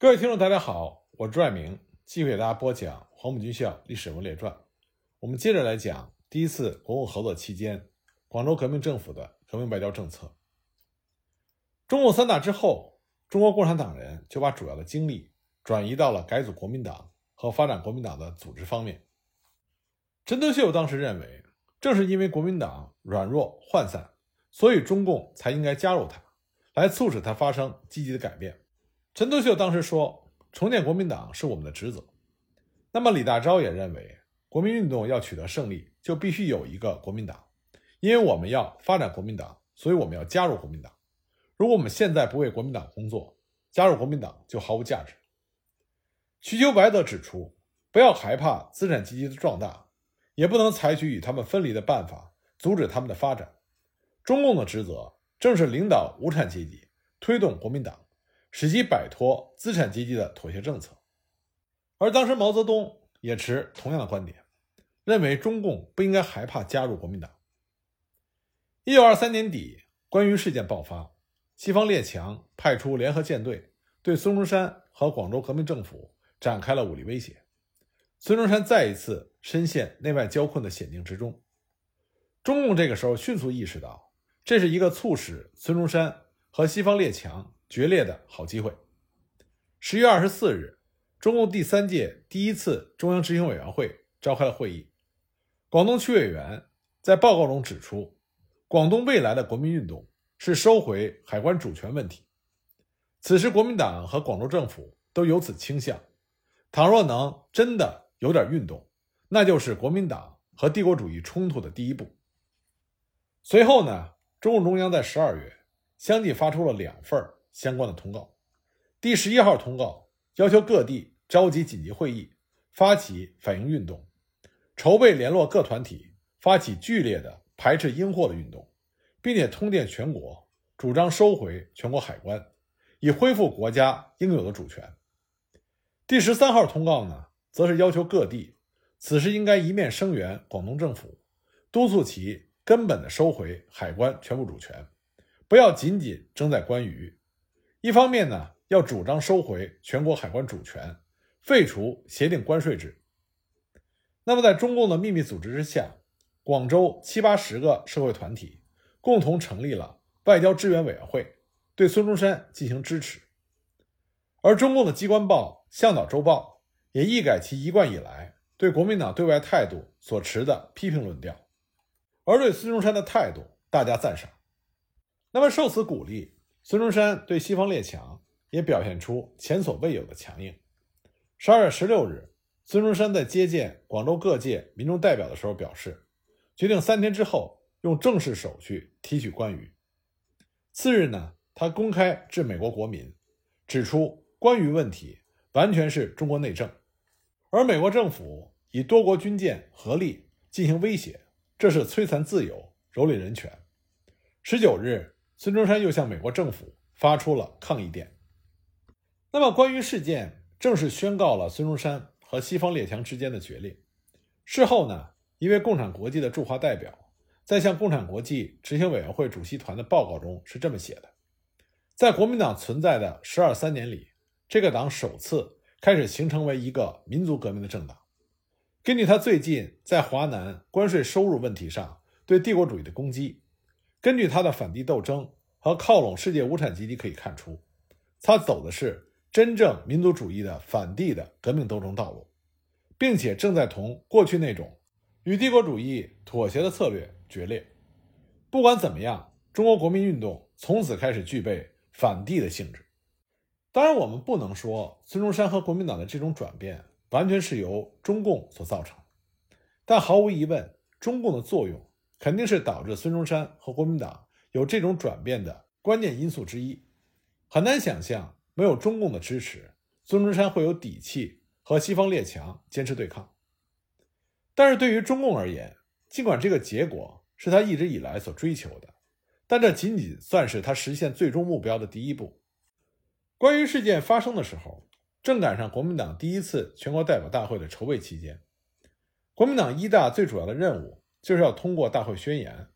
各位听众，大家好，我是朱爱明，继续给大家播讲《黄埔军校历史人物列传》。我们接着来讲第一次国共合作期间，广州革命政府的革命外交政策。中共三大之后，中国共产党人就把主要的精力转移到了改组国民党和发展国民党的组织方面。陈独秀当时认为，正是因为国民党软弱涣散，所以中共才应该加入它，来促使它发生积极的改变。陈独秀当时说：“重建国民党是我们的职责。”那么李大钊也认为，国民运动要取得胜利，就必须有一个国民党，因为我们要发展国民党，所以我们要加入国民党。如果我们现在不为国民党工作，加入国民党就毫无价值。瞿秋白则指出，不要害怕资产阶级的壮大，也不能采取与他们分离的办法，阻止他们的发展。中共的职责正是领导无产阶级，推动国民党。使其摆脱资产阶级的妥协政策，而当时毛泽东也持同样的观点，认为中共不应该害怕加入国民党。一九二三年底，关于事件爆发，西方列强派出联合舰队，对孙中山和广州革命政府展开了武力威胁，孙中山再一次深陷内外交困的险境之中。中共这个时候迅速意识到，这是一个促使孙中山和西方列强。决裂的好机会。十月二十四日，中共第三届第一次中央执行委员会召开了会议。广东区委员在报告中指出，广东未来的国民运动是收回海关主权问题。此时，国民党和广州政府都有此倾向。倘若能真的有点运动，那就是国民党和帝国主义冲突的第一步。随后呢，中共中央在十二月相继发出了两份。相关的通告，第十一号通告要求各地召集紧急会议，发起反应运动，筹备联络各团体，发起剧烈的排斥英货的运动，并且通电全国，主张收回全国海关，以恢复国家应有的主权。第十三号通告呢，则是要求各地此时应该一面声援广东政府，督促其根本的收回海关全部主权，不要仅仅争在关于。一方面呢，要主张收回全国海关主权，废除协定关税制。那么，在中共的秘密组织之下，广州七八十个社会团体共同成立了外交支援委员会，对孙中山进行支持。而中共的机关报《向导周报》也一改其一贯以来对国民党对外态度所持的批评论调，而对孙中山的态度大加赞赏。那么，受此鼓励。孙中山对西方列强也表现出前所未有的强硬。十二月十六日，孙中山在接见广州各界民众代表的时候表示，决定三天之后用正式手续提取关于。次日呢，他公开致美国国民，指出关于问题完全是中国内政，而美国政府以多国军舰合力进行威胁，这是摧残自由、蹂躏人权。十九日。孙中山又向美国政府发出了抗议电。那么，关于事件正式宣告了孙中山和西方列强之间的决裂。事后呢，一位共产国际的驻华代表在向共产国际执行委员会主席团的报告中是这么写的：在国民党存在的十二三年里，这个党首次开始形成为一个民族革命的政党。根据他最近在华南关税收入问题上对帝国主义的攻击。根据他的反帝斗争和靠拢世界无产阶级可以看出，他走的是真正民族主义的反帝的革命斗争道路，并且正在同过去那种与帝国主义妥协的策略决裂。不管怎么样，中国国民运动从此开始具备反帝的性质。当然，我们不能说孙中山和国民党的这种转变完全是由中共所造成，但毫无疑问，中共的作用。肯定是导致孙中山和国民党有这种转变的关键因素之一。很难想象没有中共的支持，孙中山会有底气和西方列强坚持对抗。但是对于中共而言，尽管这个结果是他一直以来所追求的，但这仅仅算是他实现最终目标的第一步。关于事件发生的时候，正赶上国民党第一次全国代表大会的筹备期间，国民党一大最主要的任务。就是要通过大会宣言，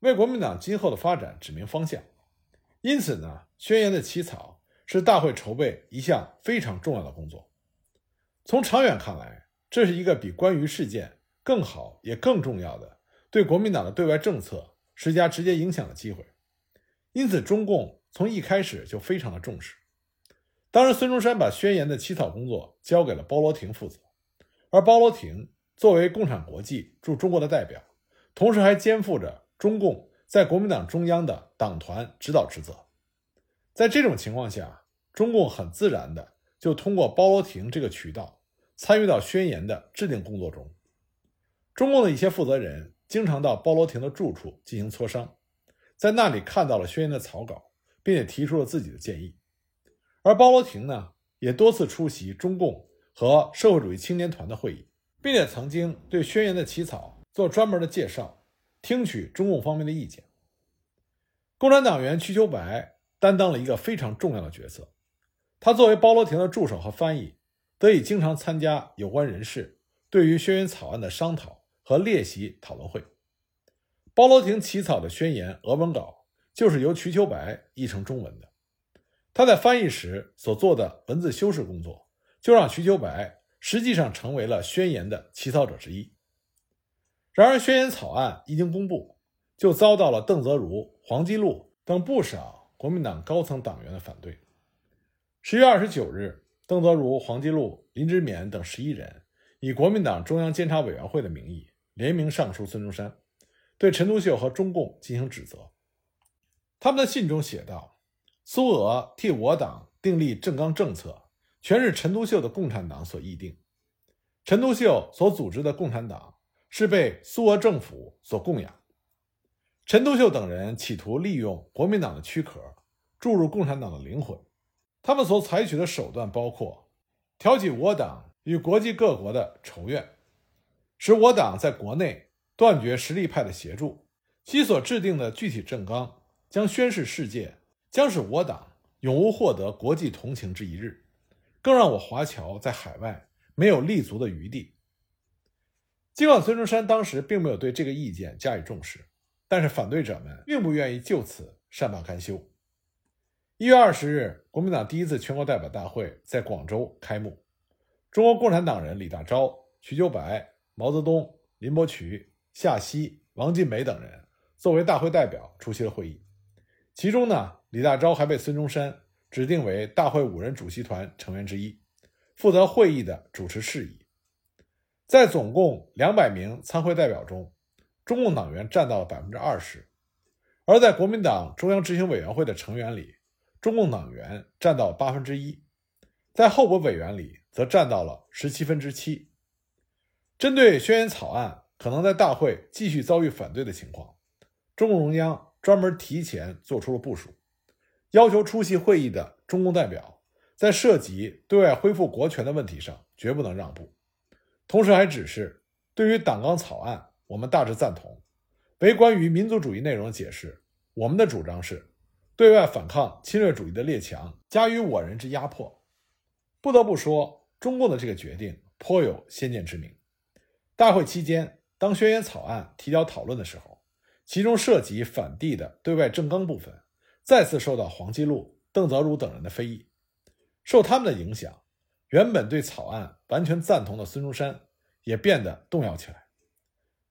为国民党今后的发展指明方向。因此呢，宣言的起草是大会筹备一项非常重要的工作。从长远看来，这是一个比关于事件更好也更重要的对国民党的对外政策施加直接影响的机会。因此，中共从一开始就非常的重视。当时，孙中山把宣言的起草工作交给了包罗廷负责，而包罗廷作为共产国际驻中国的代表，同时还肩负着中共在国民党中央的党团指导职责。在这种情况下，中共很自然的就通过包罗廷这个渠道参与到宣言的制定工作中。中共的一些负责人经常到包罗廷的住处进行磋商。在那里看到了宣言的草稿，并且提出了自己的建议，而包罗廷呢，也多次出席中共和社会主义青年团的会议，并且曾经对宣言的起草做专门的介绍，听取中共方面的意见。共产党员瞿秋白担当了一个非常重要的角色，他作为包罗廷的助手和翻译，得以经常参加有关人士对于宣言草案的商讨和列席讨论会。包罗廷起草的宣言俄文稿就是由瞿秋白译成中文的。他在翻译时所做的文字修饰工作，就让瞿秋白实际上成为了宣言的起草者之一。然而，宣言草案一经公布，就遭到了邓泽如、黄基禄等不少国民党高层党员的反对。十月二十九日，邓泽如、黄基禄、林之勉等十一人以国民党中央监察委员会的名义联名上书孙中山。对陈独秀和中共进行指责。他们的信中写道：“苏俄替我党订立正纲政策，全是陈独秀的共产党所议定。陈独秀所组织的共产党是被苏俄政府所供养。陈独秀等人企图利用国民党的躯壳，注入共产党的灵魂。他们所采取的手段包括挑起我党与国际各国的仇怨，使我党在国内。”断绝实力派的协助，其所制定的具体政纲将宣示世界，将使我党永无获得国际同情之一日，更让我华侨在海外没有立足的余地。尽管孙中山当时并没有对这个意见加以重视，但是反对者们并不愿意就此善罢甘休。一月二十日，国民党第一次全国代表大会在广州开幕，中国共产党人李大钊、瞿秋白、毛泽东、林伯渠。夏曦、王尽美等人作为大会代表出席了会议，其中呢，李大钊还被孙中山指定为大会五人主席团成员之一，负责会议的主持事宜。在总共两百名参会代表中，中共党员占到了百分之二十，而在国民党中央执行委员会的成员里，中共党员占到八分之一，在候补委员里则占到了十七分之七。针对宣言草案。可能在大会继续遭遇反对的情况，中共中央专门提前做出了部署，要求出席会议的中共代表在涉及对外恢复国权的问题上绝不能让步。同时还指示，对于党纲草案，我们大致赞同；为关于民族主义内容的解释，我们的主张是对外反抗侵略主义的列强加于我人之压迫。不得不说，中共的这个决定颇有先见之明。大会期间。当宣言草案提交讨论的时候，其中涉及反帝的对外政纲部分，再次受到黄基禄、邓泽如等人的非议。受他们的影响，原本对草案完全赞同的孙中山也变得动摇起来。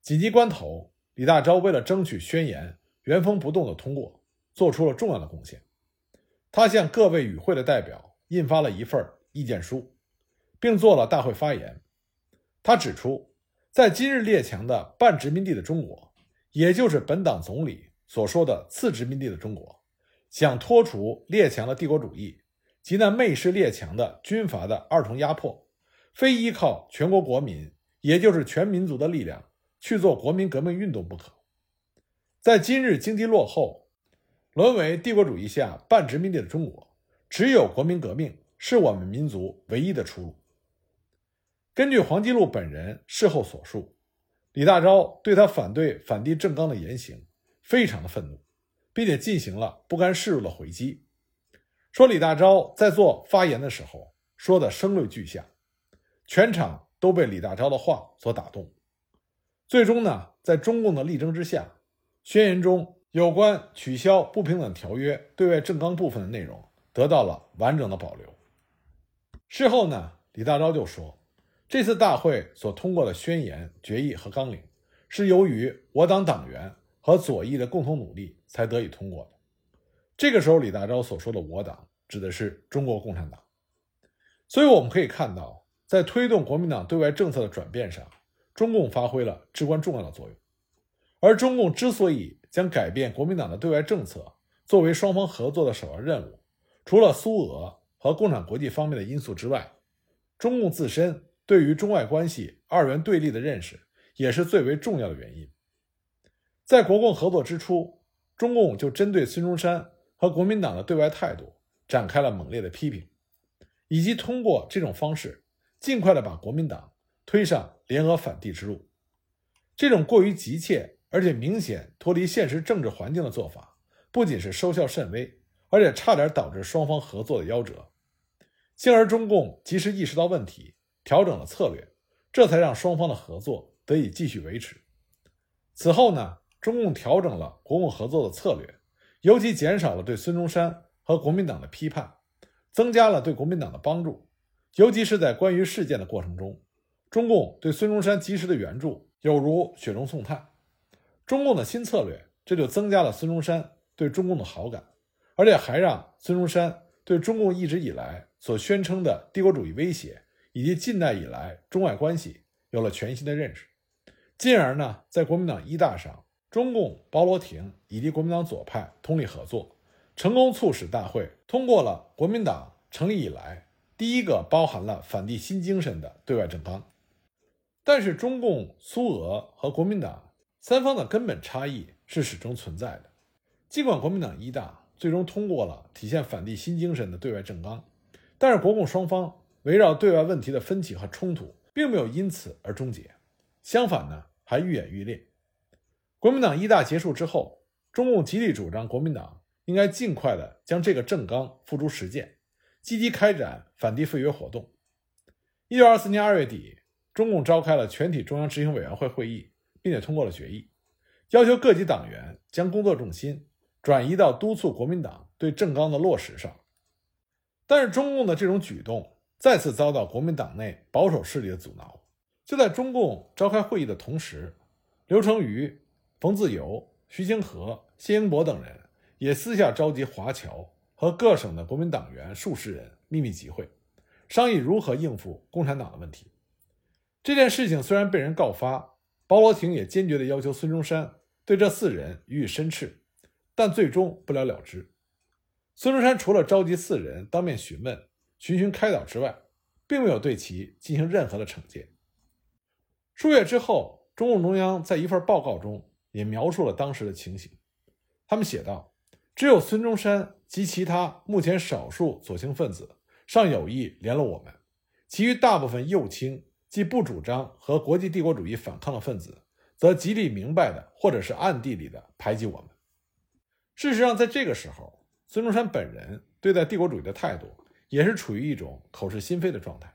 紧急关头，李大钊为了争取宣言原封不动的通过，做出了重要的贡献。他向各位与会的代表印发了一份意见书，并做了大会发言。他指出。在今日列强的半殖民地的中国，也就是本党总理所说的次殖民地的中国，想脱除列强的帝国主义及那媚视列强的军阀的二重压迫，非依靠全国国民，也就是全民族的力量去做国民革命运动不可。在今日经济落后、沦为帝国主义下半殖民地的中国，只有国民革命是我们民族唯一的出路。根据黄基禄本人事后所述，李大钊对他反对反帝政纲的言行非常的愤怒，并且进行了不甘示弱的回击，说李大钊在做发言的时候说的声泪俱下，全场都被李大钊的话所打动。最终呢，在中共的力争之下，宣言中有关取消不平等条约对外政纲部分的内容得到了完整的保留。事后呢，李大钊就说，这次大会所通过的宣言、决议和纲领，是由于我党党员和左翼的共同努力才得以通过的。这个时候，李大钊所说的“我党”指的是中国共产党。所以我们可以看到，在推动国民党对外政策的转变上，中共发挥了至关重要的作用。而中共之所以将改变国民党的对外政策作为双方合作的首要任务，除了苏俄和共产国际方面的因素之外，中共自身对于中外关系二元对立的认识也是最为重要的原因。在国共合作之初，中共就针对孙中山和国民党的对外态度展开了猛烈的批评，以及通过这种方式尽快的把国民党推上联俄反帝之路。这种过于急切。而且明显脱离现实政治环境的做法，不仅是收效甚微，而且差点导致双方合作的夭折。幸而中共及时意识到问题，调整了策略，这才让双方的合作得以继续维持。此后呢，中共调整了国共合作的策略，尤其减少了对孙中山和国民党的批判，增加了对国民党的帮助。尤其是在关于事件的过程中，中共对孙中山及时的援助，有如雪中送炭。中共的新策略，这就增加了孙中山对中共的好感，而且还让孙中山对中共一直以来所宣称的帝国主义威胁以及近代以来中外关系有了全新的认识。进而呢，在国民党一大上，中共包罗廷以及国民党左派通力合作，成功促使大会通过了国民党成立以来第一个包含了反帝新精神的对外政纲。但是，中共、苏俄和国民党。三方的根本差异是始终存在的。尽管国民党一大最终通过了体现反帝新精神的对外政纲，但是国共双方围绕对外问题的分歧和冲突并没有因此而终结，相反呢，还愈演愈烈。国民党一大结束之后，中共极力主张国民党应该尽快的将这个政纲付诸实践，积极开展反帝废约活动。一九二四年二月底，中共召开了全体中央执行委员会会议。并且通过了决议，要求各级党员将工作重心转移到督促国民党对政纲的落实上。但是，中共的这种举动再次遭到国民党内保守势力的阻挠。就在中共召开会议的同时，刘成瑜、冯自由、徐清河、谢英伯等人也私下召集华侨和各省的国民党员数十人秘密集会，商议如何应付共产党的问题。这件事情虽然被人告发。包罗廷也坚决地要求孙中山对这四人予以申斥，但最终不了了之。孙中山除了召集四人当面询问、循循开导之外，并没有对其进行任何的惩戒。数月之后，中共中央在一份报告中也描述了当时的情形。他们写道：“只有孙中山及其他目前少数左倾分子尚有意联络我们，其余大部分右倾。”既不主张和国际帝国主义反抗的分子，则极力明白的或者是暗地里的排挤我们。事实上，在这个时候，孙中山本人对待帝国主义的态度也是处于一种口是心非的状态。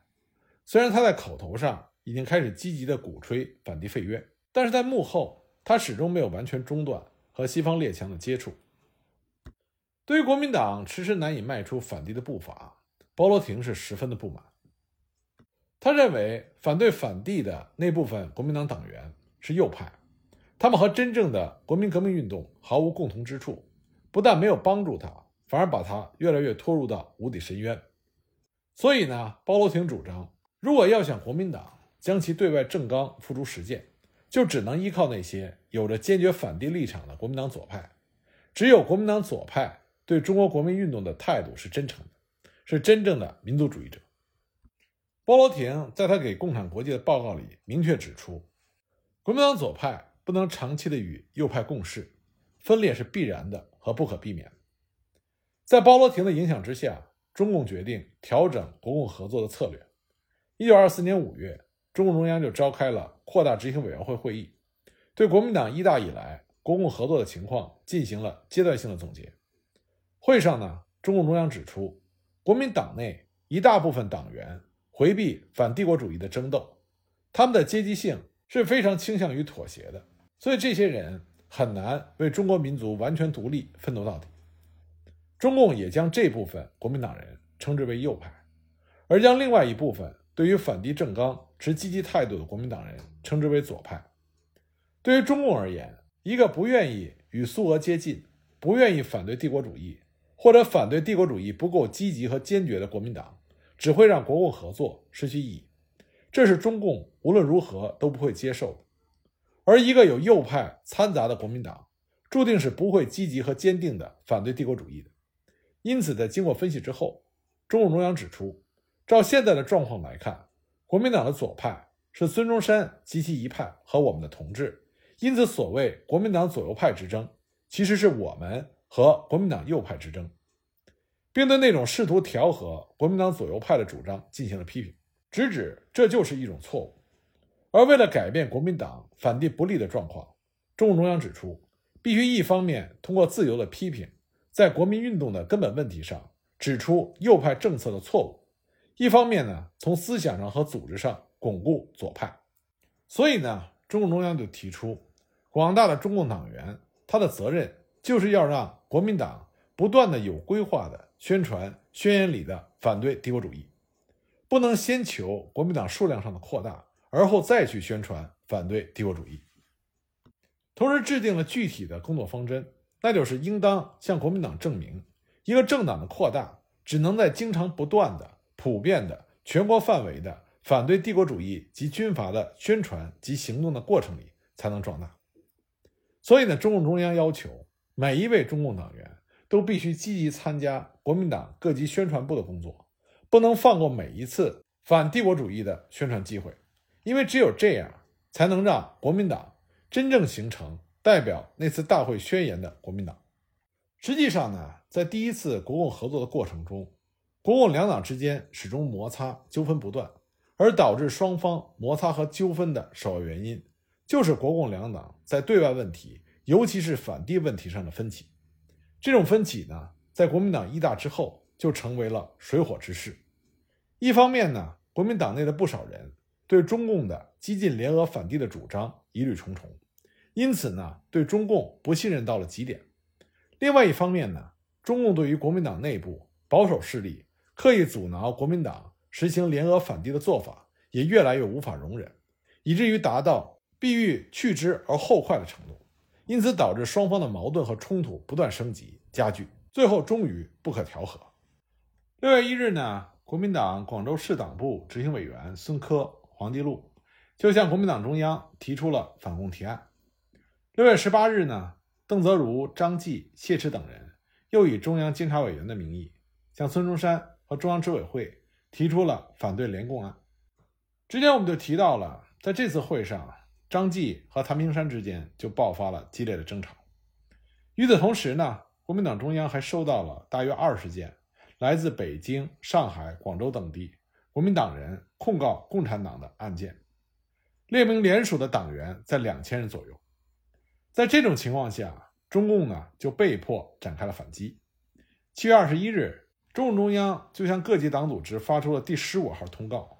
虽然他在口头上已经开始积极的鼓吹反帝废约，但是在幕后，他始终没有完全中断和西方列强的接触。对于国民党迟迟难以迈出反帝的步伐，包罗廷是十分的不满。他认为反对反帝的那部分国民党党员是右派，他们和真正的国民革命运动毫无共同之处，不但没有帮助他，反而把他越来越拖入到无底深渊。所以呢，包罗廷主张，如果要想国民党将其对外政纲付诸实践，就只能依靠那些有着坚决反帝立场的国民党左派。只有国民党左派对中国国民运动的态度是真诚的，是真正的民族主义者。包罗廷在他给共产国际的报告里明确指出，国民党左派不能长期的与右派共事，分裂是必然的和不可避免。在包罗廷的影响之下，中共决定调整国共合作的策略。一九二四年五月，中共中央就召开了扩大执行委员会会议，对国民党一大以来国共合作的情况进行了阶段性的总结。会上呢，中共中央指出，国民党内一大部分党员。回避反帝国主义的争斗，他们的阶级性是非常倾向于妥协的，所以这些人很难为中国民族完全独立奋斗到底。中共也将这部分国民党人称之为右派，而将另外一部分对于反帝政纲持积极态度的国民党人称之为左派。对于中共而言，一个不愿意与苏俄接近、不愿意反对帝国主义，或者反对帝国主义不够积极和坚决的国民党，只会让国共合作失去意义。这是中共无论如何都不会接受的。而一个有右派掺杂的国民党，注定是不会积极和坚定地反对帝国主义的。因此，在经过分析之后，中共中央指出，照现在的状况来看，国民党的左派是孙中山及其一派和我们的同志。因此，所谓国民党左右派之争，其实是我们和国民党右派之争，并对那种试图调和国民党左右派的主张进行了批评，直指这就是一种错误。而为了改变国民党反帝不利的状况，中共中央指出，必须一方面通过自由的批评，在国民运动的根本问题上指出右派政策的错误；一方面呢，从思想上和组织上巩固左派。所以呢，中共中央就提出。广大的中共党员，他的责任就是要让国民党不断的有规划的宣传宣言里的反对帝国主义，不能先求国民党数量上的扩大，而后再去宣传反对帝国主义。同时制定了具体的工作方针，那就是应当向国民党证明，一个政党的扩大只能在经常不断的、普遍的、全国范围的反对帝国主义及军阀的宣传及行动的过程里才能壮大。所以呢，中共中央要求每一位中共党员都必须积极参加国民党各级宣传部的工作，不能放过每一次反帝国主义的宣传机会，因为只有这样，才能让国民党真正形成代表那次大会宣言的国民党。实际上呢，在第一次国共合作的过程中，国共两党之间始终摩擦纠纷不断，而导致双方摩擦和纠纷的首要原因。就是国共两党在对外问题，尤其是反帝问题上的分歧。这种分歧呢，在国民党一大之后就成为了水火之势。一方面呢，国民党内的不少人对中共的激进联俄反帝的主张疑虑重重，因此呢，对中共不信任到了极点。另外一方面呢，中共对于国民党内部保守势力刻意阻挠国民党实行联俄反帝的做法，也越来越无法容忍，以至于达到。必欲去之而后快的程度，因此导致双方的矛盾和冲突不断升级加剧，最后终于不可调和。六月一日呢，国民党广州市党部执行委员孙科、黄帝禄就向国民党中央提出了反共提案。六月十八日呢，邓泽如、张继、谢驰等人又以中央监察委员的名义向孙中山和中央执委会提出了反对联共案。之前我们就提到了，在这次会上。张继和谭平山之间就爆发了激烈的争吵。与此同时呢，国民党中央还收到了大约二十件来自北京、上海、广州等地国民党人控告共产党的案件，列名联署的党员在两千人左右。在这种情况下，中共呢就被迫展开了反击。七月二十一日，中共中央就向各级党组织发出了第十五号通告，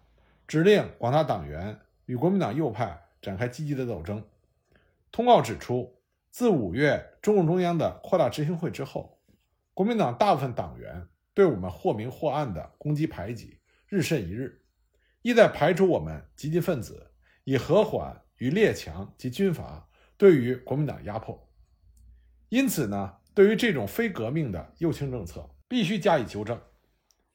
指令广大党员与国民党右派。展开积极的斗争。通告指出，自五月中共中央的扩大执行会之后，国民党大部分党员对我们或明或暗的攻击排挤日甚一日，意在排除我们积极分子，以和缓与列强及军阀对于国民党压迫。因此呢，对于这种非革命的右倾政策，必须加以纠正。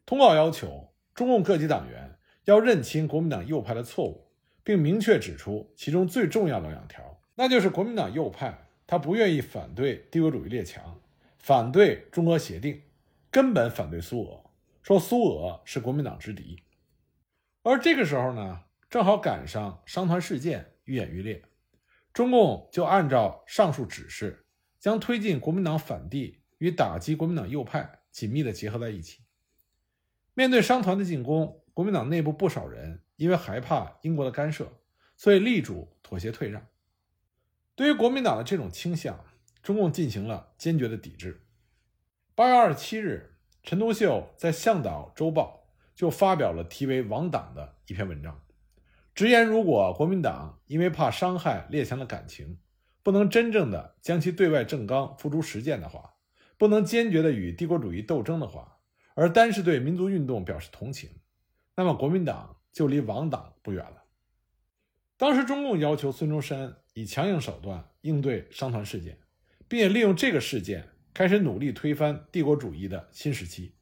通告要求中共各级党员要认清国民党右派的错误。并明确指出其中最重要的两条，那就是国民党右派他不愿意反对帝国主义列强，反对中俄协定，根本反对苏俄，说苏俄是国民党之敌。而这个时候呢，正好赶上商团事件愈演愈烈，中共就按照上述指示，将推进国民党反帝与打击国民党右派紧密地结合在一起。面对商团的进攻，国民党内部不少人。因为害怕英国的干涉，所以力主妥协退让。对于国民党的这种倾向，中共进行了坚决的抵制。八月二十七日，陈独秀在《向导周报》就发表了题为《亡党》的一篇文章，直言：如果国民党因为怕伤害列强的感情，不能真正的将其对外政纲付诸实践的话，不能坚决地与帝国主义斗争的话，而单是对民族运动表示同情，那么国民党就离亡党不远了。当时中共要求孙中山以强硬手段应对商团事件，并且利用这个事件开始努力推翻帝国主义的新时期。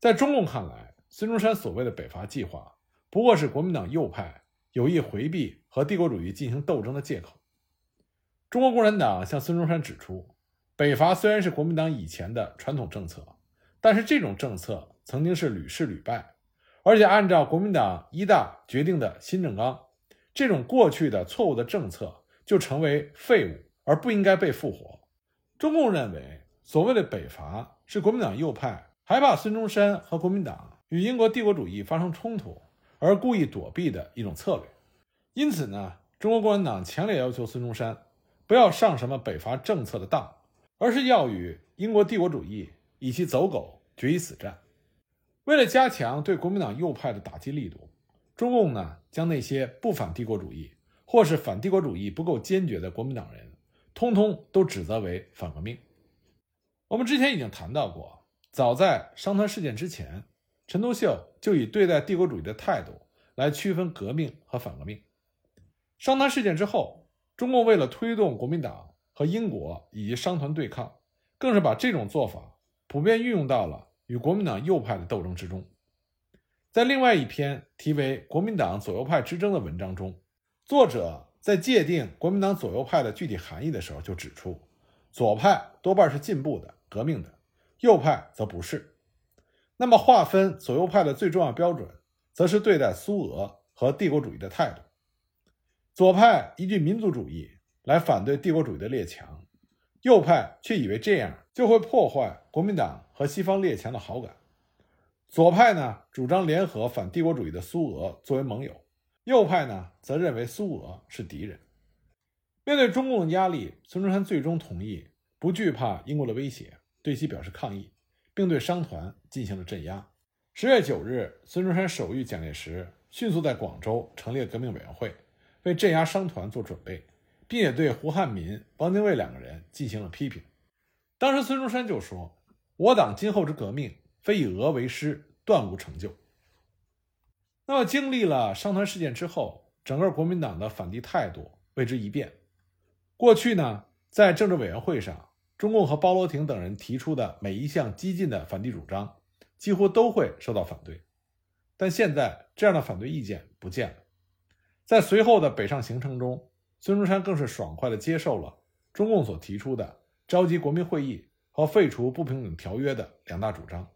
在中共看来，孙中山所谓的北伐计划不过是国民党右派有意回避和帝国主义进行斗争的借口。中国共产党向孙中山指出，北伐虽然是国民党以前的传统政策，但是这种政策曾经是屡试屡败，而且按照国民党一大决定的新政纲。这种过去的错误的政策就成为废物，而不应该被复活。中共认为，所谓的北伐是国民党右派害怕孙中山和国民党与英国帝国主义发生冲突而故意躲避的一种策略。因此呢，中国共产党强烈要求孙中山不要上什么北伐政策的当，而是要与英国帝国主义以其走狗决一死战。为了加强对国民党右派的打击力度。中共呢，将那些不反帝国主义或是反帝国主义不够坚决的国民党人，通通都指责为反革命。我们之前已经谈到过，早在商团事件之前，陈独秀就以对待帝国主义的态度来区分革命和反革命。商团事件之后，中共为了推动国民党和英国以及商团对抗，更是把这种做法普遍运用到了与国民党右派的斗争之中。在另外一篇题为《国民党左右派之争》的文章中，作者在界定国民党左右派的具体含义的时候，就指出，左派多半是进步的、革命的，右派则不是。那么，划分左右派的最重要标准，则是对待苏俄和帝国主义的态度。左派依据民族主义来反对帝国主义的列强，右派却以为这样就会破坏国民党和西方列强的好感。左派呢主张联合反帝国主义的苏俄作为盟友，右派呢则认为苏俄是敌人。面对中共的压力，孙中山最终同意不惧怕英国的威胁，对其表示抗议，并对商团进行了镇压。十月九日，孙中山手谕蒋介石，迅速在广州成立革命委员会，为镇压商团做准备，并且对胡汉民、汪精卫两个人进行了批评。当时孙中山就说：“我党今后之革命。”非以俄为师，断无成就。那么，经历了商团事件之后，整个国民党的反帝态度为之一变。过去呢，在政治委员会上，中共和包罗廷等人提出的每一项激进的反帝主张，几乎都会受到反对。但现在，这样的反对意见不见了。在随后的北上行程中，孙中山更是爽快地接受了中共所提出的召集国民会议和废除不平等条约的两大主张。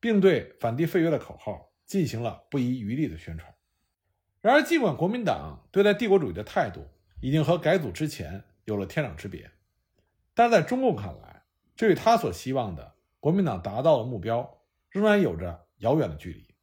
并对反帝废约的口号进行了不遗余力的宣传。然而，尽管国民党对待帝国主义的态度已经和改组之前有了天壤之别，但在中共看来，这与他所希望的国民党达到的目标仍然有着遥远的距离。